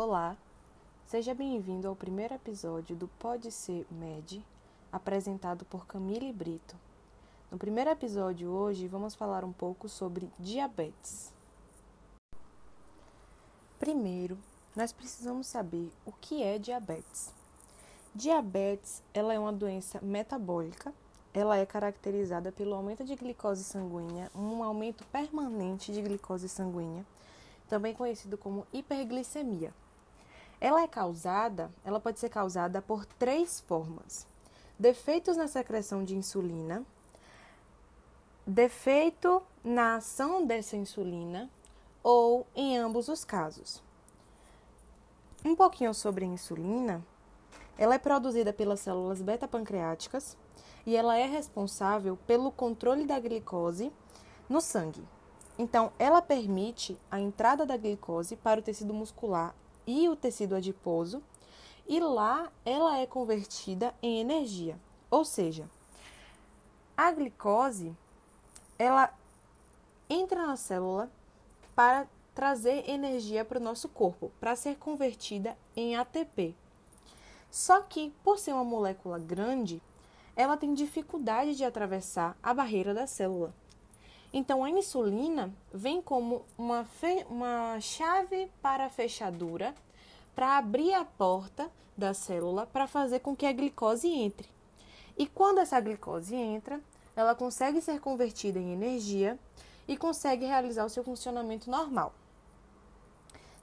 Olá, seja bem-vindo ao primeiro episódio do Pode Ser Med, apresentado por Camille Brito. No primeiro episódio hoje vamos falar um pouco sobre diabetes. Primeiro, nós precisamos saber o que é diabetes. Diabetes, ela é uma doença metabólica. Ela é caracterizada pelo aumento de glicose sanguínea, um aumento permanente de glicose sanguínea, também conhecido como hiperglicemia. Ela é causada, ela pode ser causada por três formas: defeitos na secreção de insulina, defeito na ação dessa insulina ou em ambos os casos. Um pouquinho sobre a insulina. Ela é produzida pelas células beta-pancreáticas e ela é responsável pelo controle da glicose no sangue. Então, ela permite a entrada da glicose para o tecido muscular e o tecido adiposo, e lá ela é convertida em energia. Ou seja, a glicose ela entra na célula para trazer energia para o nosso corpo, para ser convertida em ATP. Só que, por ser uma molécula grande, ela tem dificuldade de atravessar a barreira da célula. Então, a insulina vem como uma, uma chave para a fechadura para abrir a porta da célula para fazer com que a glicose entre. E quando essa glicose entra, ela consegue ser convertida em energia e consegue realizar o seu funcionamento normal.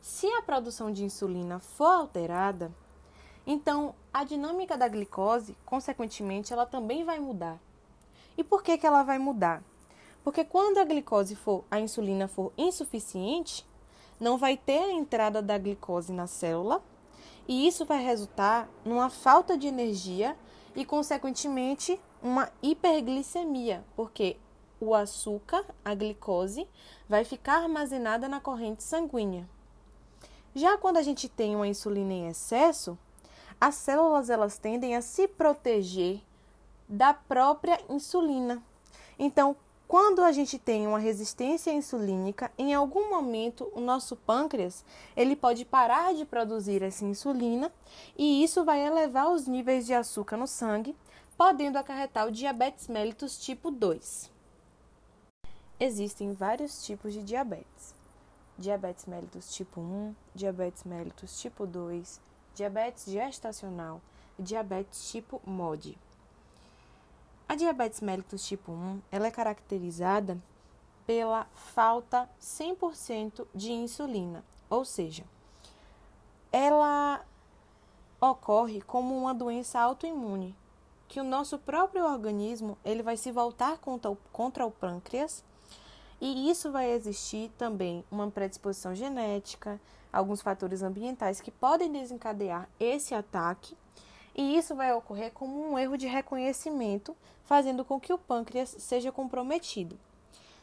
Se a produção de insulina for alterada, então a dinâmica da glicose, consequentemente, ela também vai mudar. E por que, que ela vai mudar? Porque quando a glicose for, a insulina for insuficiente, não vai ter a entrada da glicose na célula e isso vai resultar numa falta de energia e, consequentemente, uma hiperglicemia, porque o açúcar, a glicose, vai ficar armazenada na corrente sanguínea. Já quando a gente tem uma insulina em excesso, as células elas tendem a se proteger da própria insulina. Então, quando a gente tem uma resistência insulínica, em algum momento o nosso pâncreas ele pode parar de produzir essa insulina e isso vai elevar os níveis de açúcar no sangue, podendo acarretar o diabetes mellitus tipo 2. Existem vários tipos de diabetes. Diabetes mellitus tipo 1, diabetes mellitus tipo 2, diabetes gestacional diabetes tipo MOD. A diabetes mellitus tipo 1 ela é caracterizada pela falta 100% de insulina, ou seja, ela ocorre como uma doença autoimune, que o nosso próprio organismo ele vai se voltar contra o, contra o pâncreas e isso vai existir também uma predisposição genética, alguns fatores ambientais que podem desencadear esse ataque e isso vai ocorrer como um erro de reconhecimento, fazendo com que o pâncreas seja comprometido.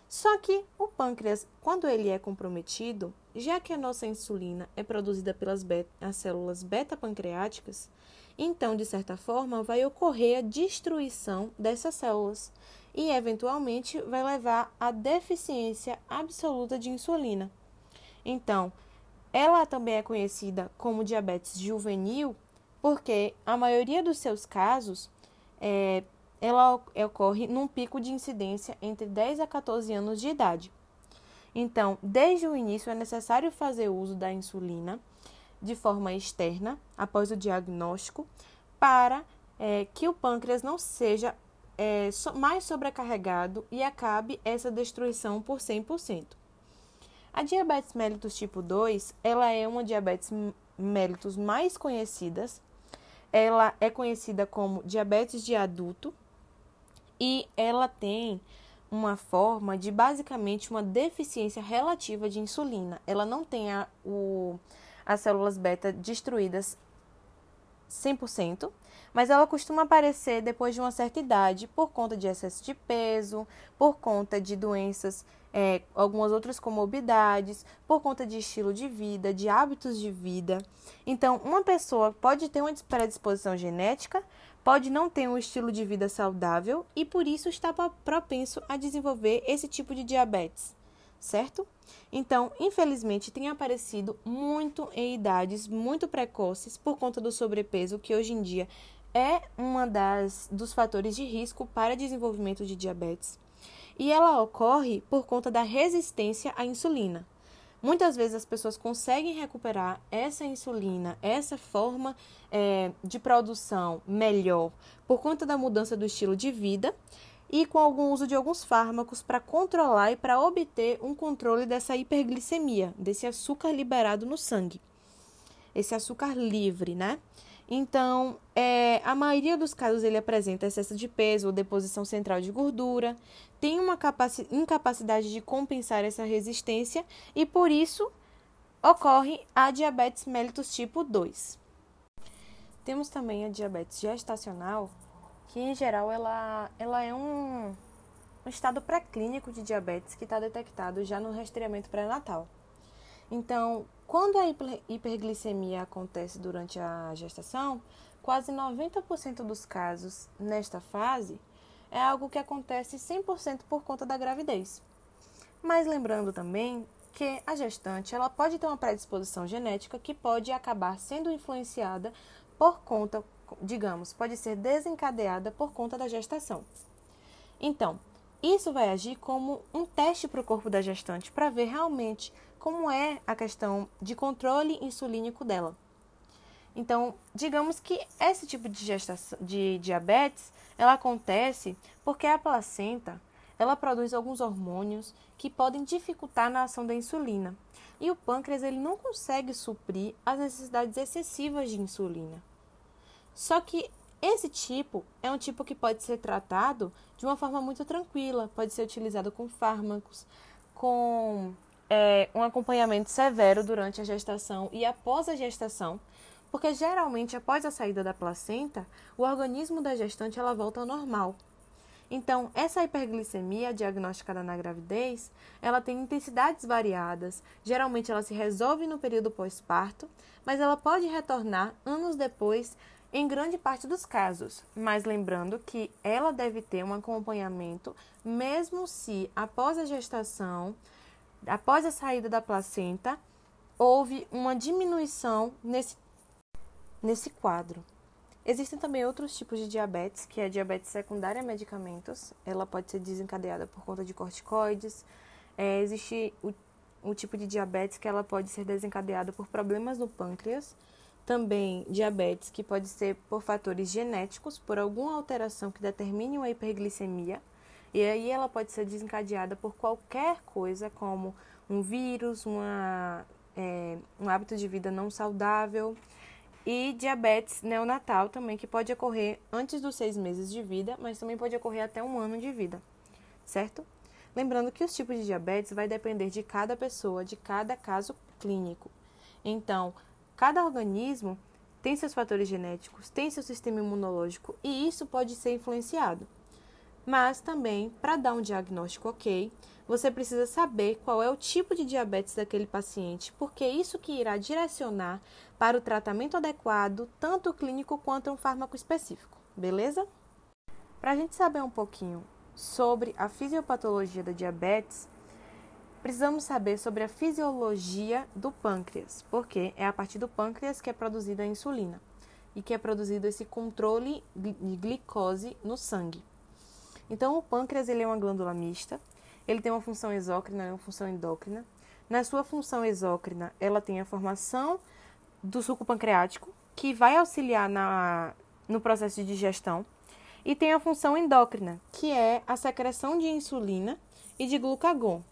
Só que o pâncreas, quando ele é comprometido, já que a nossa insulina é produzida pelas beta, as células beta-pancreáticas, então, de certa forma, vai ocorrer a destruição dessas células e, eventualmente, vai levar à deficiência absoluta de insulina. Então, ela também é conhecida como diabetes juvenil porque a maioria dos seus casos é, ela ocorre num pico de incidência entre 10 a 14 anos de idade. Então, desde o início é necessário fazer uso da insulina de forma externa, após o diagnóstico, para é, que o pâncreas não seja é, so, mais sobrecarregado e acabe essa destruição por 100%. A diabetes mellitus tipo 2, ela é uma diabetes mellitus mais conhecidas ela é conhecida como diabetes de adulto e ela tem uma forma de basicamente uma deficiência relativa de insulina. Ela não tem a, o, as células beta destruídas 100%, mas ela costuma aparecer depois de uma certa idade por conta de excesso de peso, por conta de doenças, é, algumas outras comorbidades, por conta de estilo de vida, de hábitos de vida. Então, uma pessoa pode ter uma predisposição genética, pode não ter um estilo de vida saudável e por isso está propenso a desenvolver esse tipo de diabetes. certo? Então, infelizmente, tem aparecido muito em idades muito precoces por conta do sobrepeso, que hoje em dia é uma das dos fatores de risco para desenvolvimento de diabetes. E ela ocorre por conta da resistência à insulina. Muitas vezes as pessoas conseguem recuperar essa insulina, essa forma é, de produção melhor por conta da mudança do estilo de vida e com algum uso de alguns fármacos para controlar e para obter um controle dessa hiperglicemia, desse açúcar liberado no sangue. Esse açúcar livre, né? Então, é, a maioria dos casos ele apresenta excesso de peso ou deposição central de gordura, tem uma incapacidade de compensar essa resistência e por isso ocorre a diabetes mellitus tipo 2. Temos também a diabetes gestacional, que em geral ela, ela é um, um estado pré-clínico de diabetes que está detectado já no rastreamento pré-natal. Então, quando a hiperglicemia acontece durante a gestação, quase 90% dos casos nesta fase é algo que acontece 100% por conta da gravidez. Mas lembrando também que a gestante ela pode ter uma predisposição genética que pode acabar sendo influenciada por conta, digamos, pode ser desencadeada por conta da gestação. Então, isso vai agir como um teste para o corpo da gestante para ver realmente como é a questão de controle insulínico dela. Então, digamos que esse tipo de, gestação, de diabetes, ela acontece porque a placenta, ela produz alguns hormônios que podem dificultar na ação da insulina. E o pâncreas ele não consegue suprir as necessidades excessivas de insulina. Só que esse tipo é um tipo que pode ser tratado de uma forma muito tranquila, pode ser utilizado com fármacos, com é, um acompanhamento severo durante a gestação e após a gestação, porque geralmente após a saída da placenta, o organismo da gestante ela volta ao normal. Então, essa hiperglicemia diagnosticada na gravidez, ela tem intensidades variadas. Geralmente ela se resolve no período pós-parto, mas ela pode retornar anos depois em grande parte dos casos. Mas lembrando que ela deve ter um acompanhamento mesmo se após a gestação após a saída da placenta, houve uma diminuição nesse, nesse quadro. Existem também outros tipos de diabetes, que é a diabetes secundária a medicamentos. Ela pode ser desencadeada por conta de corticoides. É, existe o, o tipo de diabetes que ela pode ser desencadeada por problemas no pâncreas. Também diabetes que pode ser por fatores genéticos, por alguma alteração que determine uma hiperglicemia. E aí ela pode ser desencadeada por qualquer coisa, como um vírus, uma, é, um hábito de vida não saudável e diabetes neonatal também, que pode ocorrer antes dos seis meses de vida, mas também pode ocorrer até um ano de vida, certo? Lembrando que os tipos de diabetes vai depender de cada pessoa, de cada caso clínico. Então, cada organismo tem seus fatores genéticos, tem seu sistema imunológico e isso pode ser influenciado. Mas também, para dar um diagnóstico ok, você precisa saber qual é o tipo de diabetes daquele paciente, porque isso que irá direcionar para o tratamento adequado, tanto clínico quanto um fármaco específico, beleza? Para a gente saber um pouquinho sobre a fisiopatologia da diabetes, precisamos saber sobre a fisiologia do pâncreas, porque é a partir do pâncreas que é produzida a insulina e que é produzido esse controle de glicose no sangue. Então, o pâncreas ele é uma glândula mista, ele tem uma função exócrina e uma função endócrina. Na sua função exócrina, ela tem a formação do suco pancreático, que vai auxiliar na, no processo de digestão, e tem a função endócrina, que é a secreção de insulina e de glucagon.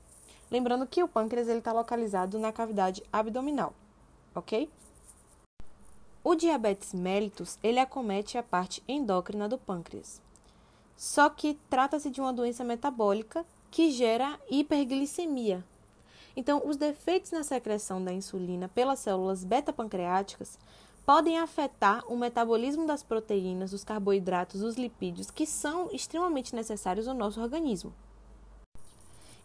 Lembrando que o pâncreas está localizado na cavidade abdominal, ok? O diabetes mellitus ele acomete a parte endócrina do pâncreas. Só que trata-se de uma doença metabólica que gera hiperglicemia. Então, os defeitos na secreção da insulina pelas células beta-pancreáticas podem afetar o metabolismo das proteínas, dos carboidratos, dos lipídios, que são extremamente necessários ao nosso organismo.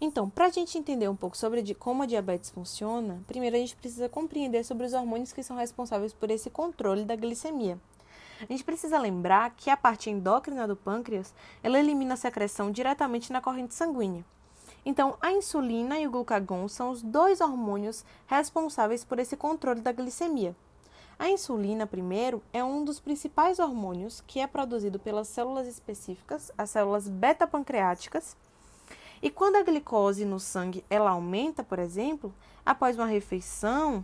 Então, para a gente entender um pouco sobre como a diabetes funciona, primeiro a gente precisa compreender sobre os hormônios que são responsáveis por esse controle da glicemia. A gente precisa lembrar que a parte endócrina do pâncreas, ela elimina a secreção diretamente na corrente sanguínea. Então, a insulina e o glucagon são os dois hormônios responsáveis por esse controle da glicemia. A insulina, primeiro, é um dos principais hormônios que é produzido pelas células específicas, as células beta-pancreáticas. E quando a glicose no sangue ela aumenta, por exemplo, após uma refeição,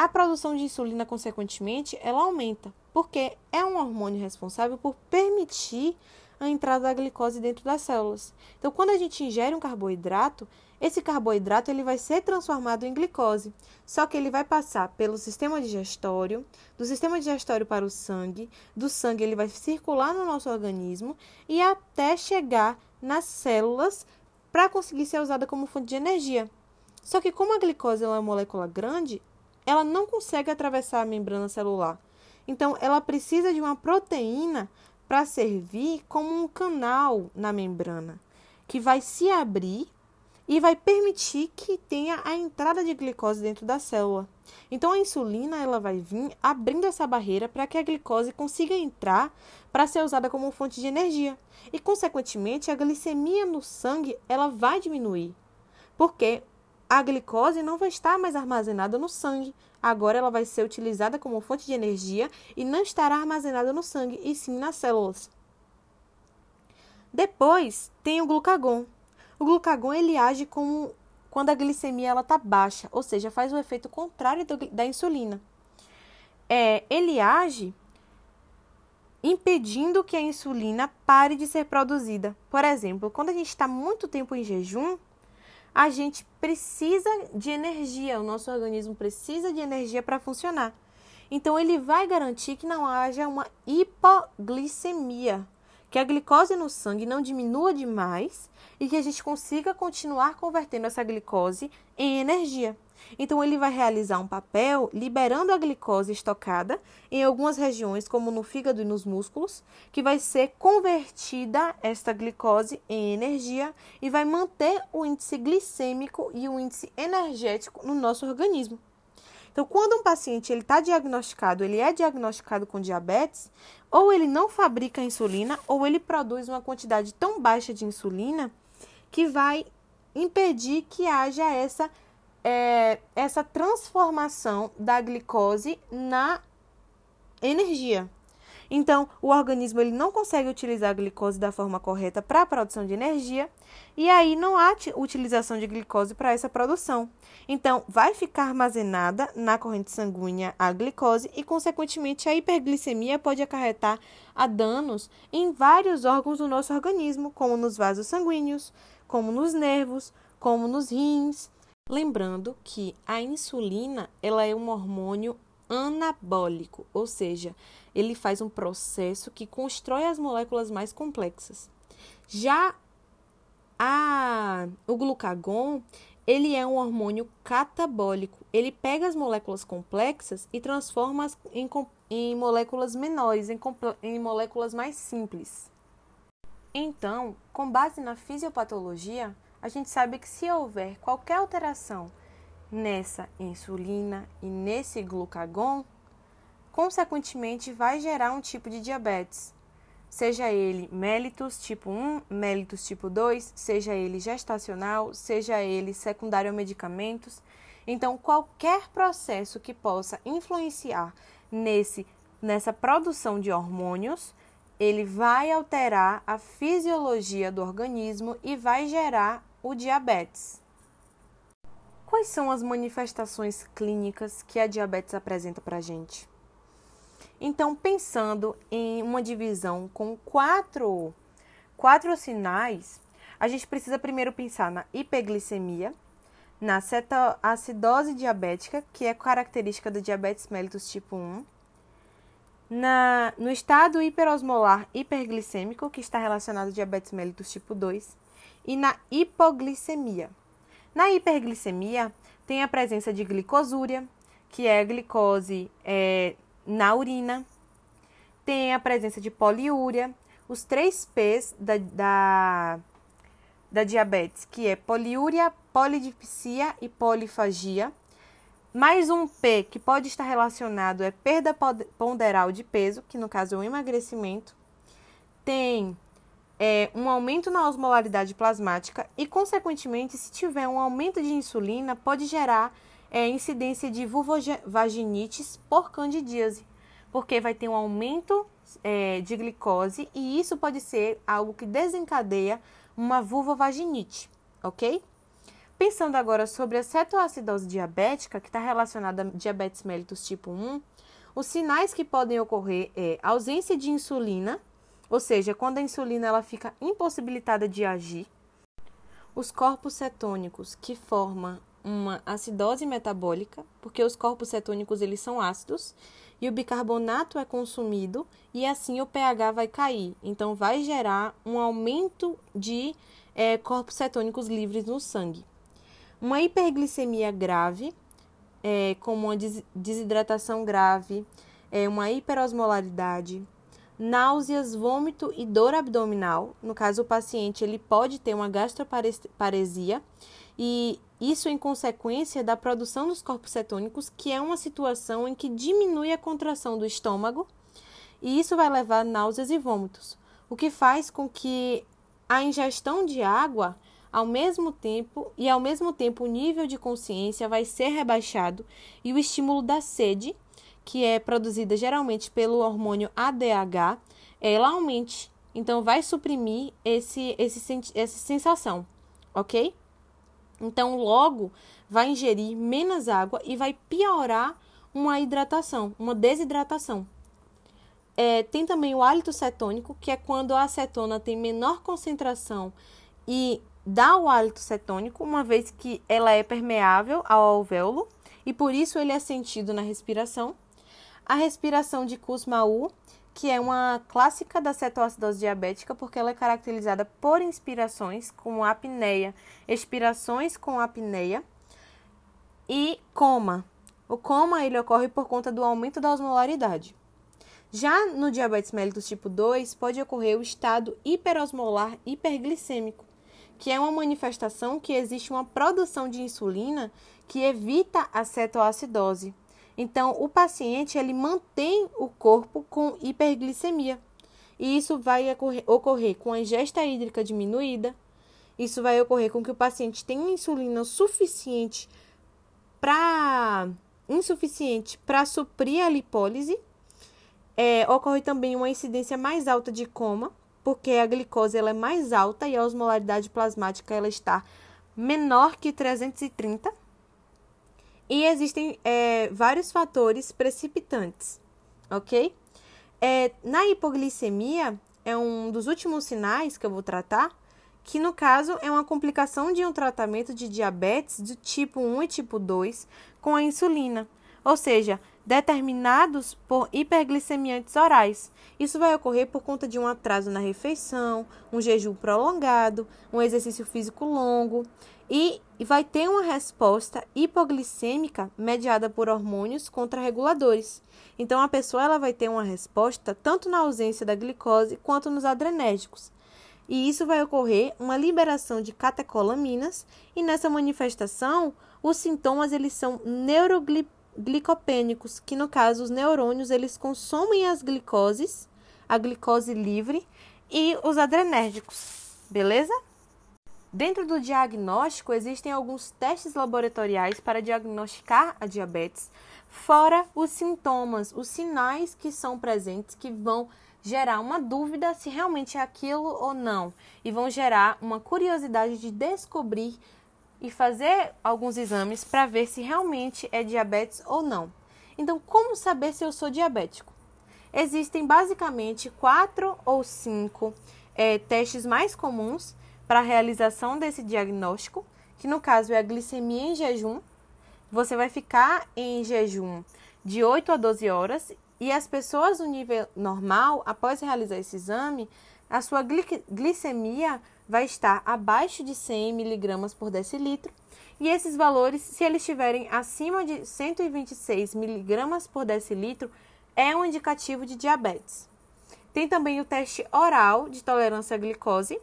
a produção de insulina, consequentemente, ela aumenta, porque é um hormônio responsável por permitir a entrada da glicose dentro das células. Então, quando a gente ingere um carboidrato, esse carboidrato ele vai ser transformado em glicose, só que ele vai passar pelo sistema digestório, do sistema digestório para o sangue, do sangue ele vai circular no nosso organismo e até chegar nas células para conseguir ser usada como fonte de energia. Só que como a glicose é uma molécula grande, ela não consegue atravessar a membrana celular. Então, ela precisa de uma proteína para servir como um canal na membrana, que vai se abrir e vai permitir que tenha a entrada de glicose dentro da célula. Então a insulina ela vai vir abrindo essa barreira para que a glicose consiga entrar para ser usada como fonte de energia. E consequentemente a glicemia no sangue ela vai diminuir. Porque a glicose não vai estar mais armazenada no sangue. Agora ela vai ser utilizada como fonte de energia e não estará armazenada no sangue, e sim nas células. Depois tem o glucagon. O glucagon ele age como quando a glicemia ela está baixa, ou seja, faz o efeito contrário do, da insulina. É, ele age impedindo que a insulina pare de ser produzida. Por exemplo, quando a gente está muito tempo em jejum, a gente precisa de energia, o nosso organismo precisa de energia para funcionar. Então, ele vai garantir que não haja uma hipoglicemia, que a glicose no sangue não diminua demais e que a gente consiga continuar convertendo essa glicose em energia. Então, ele vai realizar um papel liberando a glicose estocada em algumas regiões, como no fígado e nos músculos, que vai ser convertida esta glicose em energia e vai manter o índice glicêmico e o índice energético no nosso organismo. Então, quando um paciente ele está diagnosticado, ele é diagnosticado com diabetes, ou ele não fabrica insulina, ou ele produz uma quantidade tão baixa de insulina que vai impedir que haja essa é, essa transformação da glicose na energia. Então, o organismo ele não consegue utilizar a glicose da forma correta para a produção de energia, e aí não há utilização de glicose para essa produção. Então, vai ficar armazenada na corrente sanguínea a glicose e, consequentemente, a hiperglicemia pode acarretar a danos em vários órgãos do nosso organismo, como nos vasos sanguíneos, como nos nervos, como nos rins, Lembrando que a insulina ela é um hormônio anabólico, ou seja, ele faz um processo que constrói as moléculas mais complexas. Já a, o glucagon, ele é um hormônio catabólico. Ele pega as moléculas complexas e transforma as em, em moléculas menores, em, em moléculas mais simples. Então, com base na fisiopatologia, a gente sabe que se houver qualquer alteração nessa insulina e nesse glucagon, consequentemente vai gerar um tipo de diabetes, seja ele mellitus tipo 1, mellitus tipo 2, seja ele gestacional, seja ele secundário a medicamentos. Então, qualquer processo que possa influenciar nesse nessa produção de hormônios ele vai alterar a fisiologia do organismo e vai gerar o diabetes. Quais são as manifestações clínicas que a diabetes apresenta para a gente? Então, pensando em uma divisão com quatro, quatro sinais, a gente precisa primeiro pensar na hiperglicemia, na cetoacidose diabética, que é característica do diabetes mellitus tipo 1, na, no estado hiperosmolar hiperglicêmico, que está relacionado ao diabetes mellitus tipo 2, e na hipoglicemia. Na hiperglicemia, tem a presença de glicosúria, que é a glicose é, na urina, tem a presença de poliúria, os três P's da, da, da diabetes, que é poliúria, polidipsia e polifagia. Mais um P que pode estar relacionado é perda ponderal de peso, que no caso é o emagrecimento. Tem é, um aumento na osmolaridade plasmática e, consequentemente, se tiver um aumento de insulina, pode gerar é, incidência de vulvovaginites por candidíase, porque vai ter um aumento é, de glicose e isso pode ser algo que desencadeia uma vulvovaginite, ok? Pensando agora sobre a cetoacidose diabética, que está relacionada a diabetes mellitus tipo 1, os sinais que podem ocorrer é ausência de insulina, ou seja, quando a insulina ela fica impossibilitada de agir, os corpos cetônicos que formam uma acidose metabólica, porque os corpos cetônicos eles são ácidos e o bicarbonato é consumido e assim o pH vai cair. Então vai gerar um aumento de é, corpos cetônicos livres no sangue. Uma hiperglicemia grave, é, como uma desidratação grave, é, uma hiperosmolaridade, náuseas, vômito e dor abdominal. No caso, o paciente ele pode ter uma gastroparesia e isso em consequência da produção dos corpos cetônicos, que é uma situação em que diminui a contração do estômago e isso vai levar a náuseas e vômitos, o que faz com que a ingestão de água ao mesmo tempo e ao mesmo tempo o nível de consciência vai ser rebaixado e o estímulo da sede que é produzida geralmente pelo hormônio ADH, ela aumente. Então, vai suprimir esse, esse, essa sensação, ok? Então, logo, vai ingerir menos água e vai piorar uma hidratação, uma desidratação. É, tem também o hálito cetônico, que é quando a acetona tem menor concentração e dá o hálito cetônico, uma vez que ela é permeável ao alvéolo e por isso ele é sentido na respiração a respiração de Kussmaul, que é uma clássica da cetoacidose diabética, porque ela é caracterizada por inspirações com apneia, expirações com apneia e coma. O coma ele ocorre por conta do aumento da osmolaridade. Já no diabetes mellitus tipo 2, pode ocorrer o estado hiperosmolar hiperglicêmico, que é uma manifestação que existe uma produção de insulina que evita a cetoacidose. Então, o paciente ele mantém o corpo com hiperglicemia. E isso vai ocorrer, com a ingesta hídrica diminuída. Isso vai ocorrer com que o paciente tenha insulina suficiente para insuficiente para suprir a lipólise. É, ocorre também uma incidência mais alta de coma, porque a glicose ela é mais alta e a osmolaridade plasmática ela está menor que 330. E existem é, vários fatores precipitantes, ok? É, na hipoglicemia, é um dos últimos sinais que eu vou tratar, que no caso é uma complicação de um tratamento de diabetes do tipo 1 e tipo 2 com a insulina, ou seja, determinados por hiperglicemiantes orais. Isso vai ocorrer por conta de um atraso na refeição, um jejum prolongado, um exercício físico longo e vai ter uma resposta hipoglicêmica mediada por hormônios contrarreguladores. Então a pessoa ela vai ter uma resposta tanto na ausência da glicose quanto nos adrenérgicos. E isso vai ocorrer uma liberação de catecolaminas e nessa manifestação os sintomas eles são neuroglicopênicos, que no caso os neurônios eles consomem as glicoses, a glicose livre e os adrenérgicos. Beleza? Dentro do diagnóstico, existem alguns testes laboratoriais para diagnosticar a diabetes, fora os sintomas, os sinais que são presentes que vão gerar uma dúvida se realmente é aquilo ou não, e vão gerar uma curiosidade de descobrir e fazer alguns exames para ver se realmente é diabetes ou não. Então, como saber se eu sou diabético? Existem basicamente quatro ou cinco é, testes mais comuns para a realização desse diagnóstico, que no caso é a glicemia em jejum. Você vai ficar em jejum de 8 a 12 horas e as pessoas no nível normal, após realizar esse exame, a sua glicemia vai estar abaixo de 100 miligramas por decilitro e esses valores, se eles estiverem acima de 126 miligramas por decilitro, é um indicativo de diabetes. Tem também o teste oral de tolerância à glicose,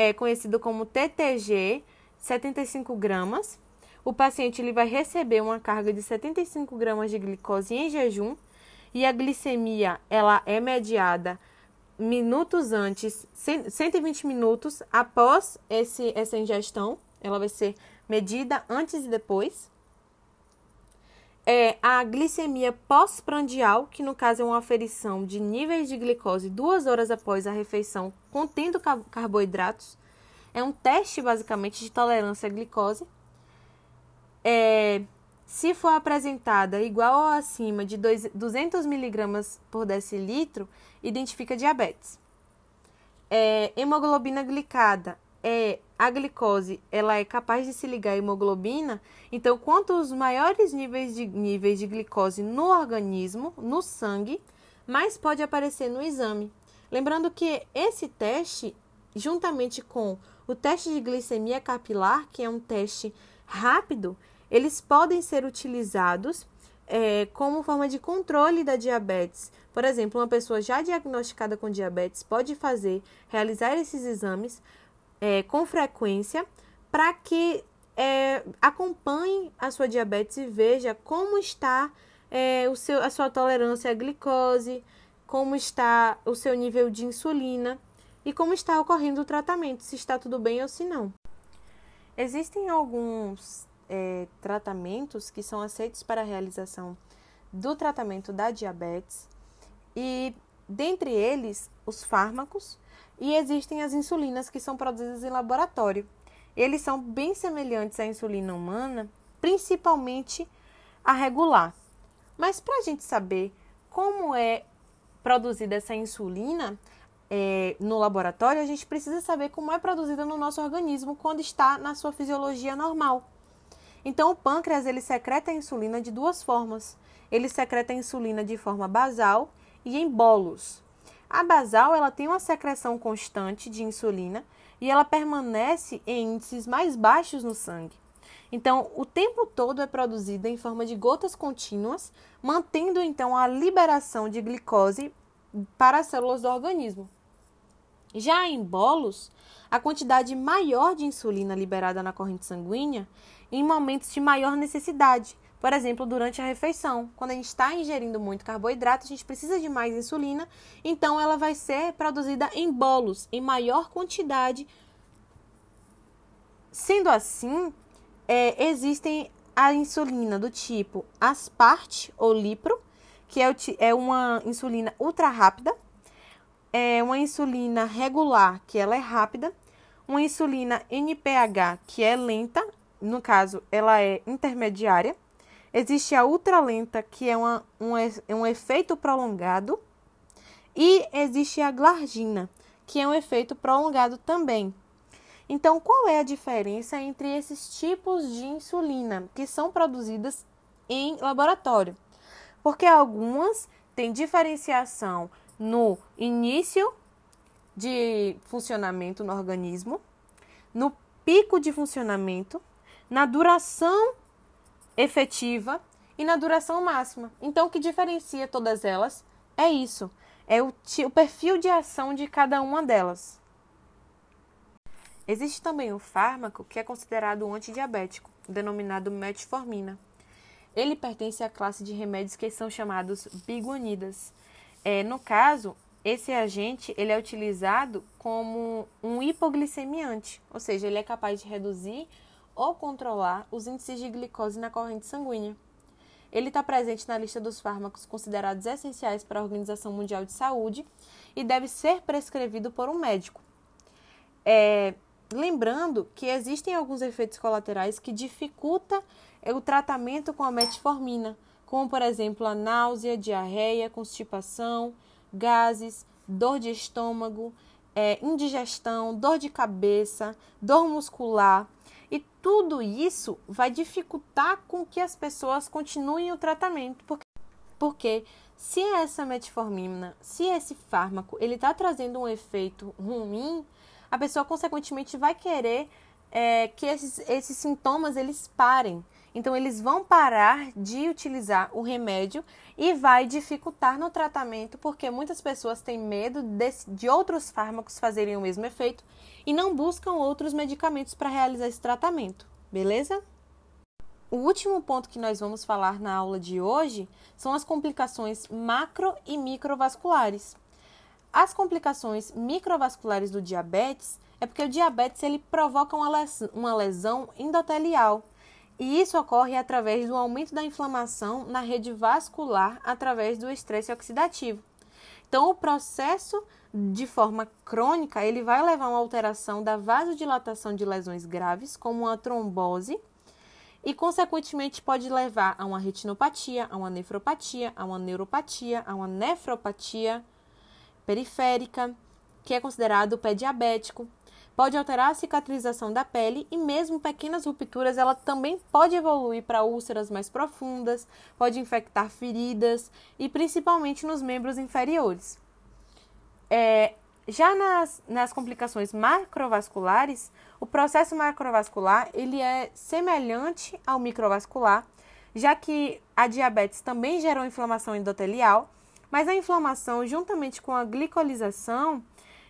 é conhecido como TTG, 75 gramas. O paciente ele vai receber uma carga de 75 gramas de glicose em jejum e a glicemia ela é mediada minutos antes, 120 minutos após esse, essa ingestão. Ela vai ser medida antes e depois. É a glicemia pós-prandial, que no caso é uma aferição de níveis de glicose duas horas após a refeição contendo carboidratos. É um teste, basicamente, de tolerância à glicose. É, se for apresentada igual ou acima de 200 miligramas por decilitro, identifica diabetes. É, hemoglobina glicada é a glicose, ela é capaz de se ligar à hemoglobina. Então, quanto maiores níveis de níveis de glicose no organismo, no sangue, mais pode aparecer no exame. Lembrando que esse teste, juntamente com o teste de glicemia capilar, que é um teste rápido, eles podem ser utilizados é, como forma de controle da diabetes. Por exemplo, uma pessoa já diagnosticada com diabetes pode fazer, realizar esses exames é, com frequência para que é, acompanhe a sua diabetes e veja como está é, o seu, a sua tolerância à glicose, como está o seu nível de insulina e como está ocorrendo o tratamento, se está tudo bem ou se não. Existem alguns é, tratamentos que são aceitos para a realização do tratamento da diabetes e dentre eles os fármacos e existem as insulinas que são produzidas em laboratório. Eles são bem semelhantes à insulina humana, principalmente a regular. Mas para a gente saber como é produzida essa insulina é, no laboratório, a gente precisa saber como é produzida no nosso organismo quando está na sua fisiologia normal. Então, o pâncreas ele secreta a insulina de duas formas. Ele secreta a insulina de forma basal e em bolos. A basal ela tem uma secreção constante de insulina e ela permanece em índices mais baixos no sangue. Então, o tempo todo é produzida em forma de gotas contínuas, mantendo então a liberação de glicose para as células do organismo. Já em bolos, a quantidade maior de insulina liberada na corrente sanguínea em momentos de maior necessidade. Por exemplo, durante a refeição, quando a gente está ingerindo muito carboidrato, a gente precisa de mais insulina, então ela vai ser produzida em bolos, em maior quantidade. Sendo assim, é, existem a insulina do tipo Aspart ou Lipro, que é, é uma insulina ultra rápida, é uma insulina regular, que ela é rápida, uma insulina NPH, que é lenta, no caso, ela é intermediária. Existe a ultralenta, que é uma, um, um efeito prolongado. E existe a glargina, que é um efeito prolongado também. Então, qual é a diferença entre esses tipos de insulina que são produzidas em laboratório? Porque algumas têm diferenciação no início de funcionamento no organismo, no pico de funcionamento na duração efetiva e na duração máxima. Então, o que diferencia todas elas é isso: é o, o perfil de ação de cada uma delas. Existe também o fármaco que é considerado um antidiabético, denominado metformina. Ele pertence à classe de remédios que são chamados biguanidas. É, no caso, esse agente ele é utilizado como um hipoglicemiante, ou seja, ele é capaz de reduzir ou controlar os índices de glicose na corrente sanguínea. Ele está presente na lista dos fármacos considerados essenciais para a Organização Mundial de Saúde e deve ser prescrevido por um médico. É, lembrando que existem alguns efeitos colaterais que dificultam o tratamento com a metformina, como por exemplo a náusea, diarreia, constipação, gases, dor de estômago, é, indigestão, dor de cabeça, dor muscular, e tudo isso vai dificultar com que as pessoas continuem o tratamento, porque, porque se essa metformina, se esse fármaco, ele está trazendo um efeito ruim, a pessoa consequentemente vai querer é, que esses, esses sintomas eles parem. Então, eles vão parar de utilizar o remédio e vai dificultar no tratamento, porque muitas pessoas têm medo de, de outros fármacos fazerem o mesmo efeito e não buscam outros medicamentos para realizar esse tratamento, beleza? O último ponto que nós vamos falar na aula de hoje são as complicações macro e microvasculares. as complicações microvasculares do diabetes é porque o diabetes ele provoca uma lesão endotelial. E isso ocorre através do aumento da inflamação na rede vascular através do estresse oxidativo. Então, o processo de forma crônica, ele vai levar a uma alteração da vasodilatação de lesões graves, como uma trombose, e consequentemente pode levar a uma retinopatia, a uma nefropatia, a uma neuropatia, a uma nefropatia periférica, que é considerado o pé diabético. Pode alterar a cicatrização da pele e mesmo pequenas rupturas, ela também pode evoluir para úlceras mais profundas, pode infectar feridas e principalmente nos membros inferiores. É, já nas, nas complicações macrovasculares, o processo macrovascular ele é semelhante ao microvascular, já que a diabetes também gera uma inflamação endotelial, mas a inflamação, juntamente com a glicolização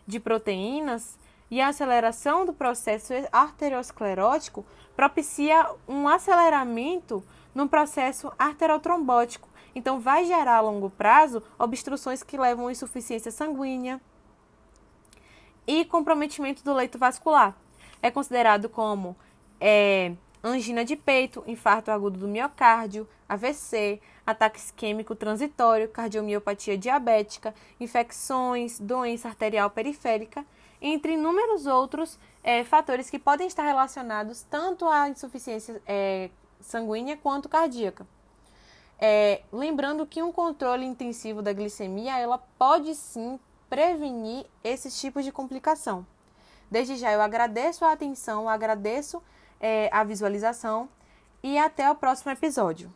de proteínas e a aceleração do processo arteriosclerótico, propicia um aceleramento no processo arterotrombótico. Então, vai gerar a longo prazo obstruções que levam a insuficiência sanguínea, e comprometimento do leito vascular. É considerado como é, angina de peito, infarto agudo do miocárdio, AVC, ataque isquêmico transitório, cardiomiopatia diabética, infecções, doença arterial periférica, entre inúmeros outros é, fatores que podem estar relacionados tanto à insuficiência é, sanguínea quanto cardíaca. É, lembrando que um controle intensivo da glicemia ela pode sim prevenir esses tipos de complicação. Desde já eu agradeço a atenção, agradeço é, a visualização e até o próximo episódio.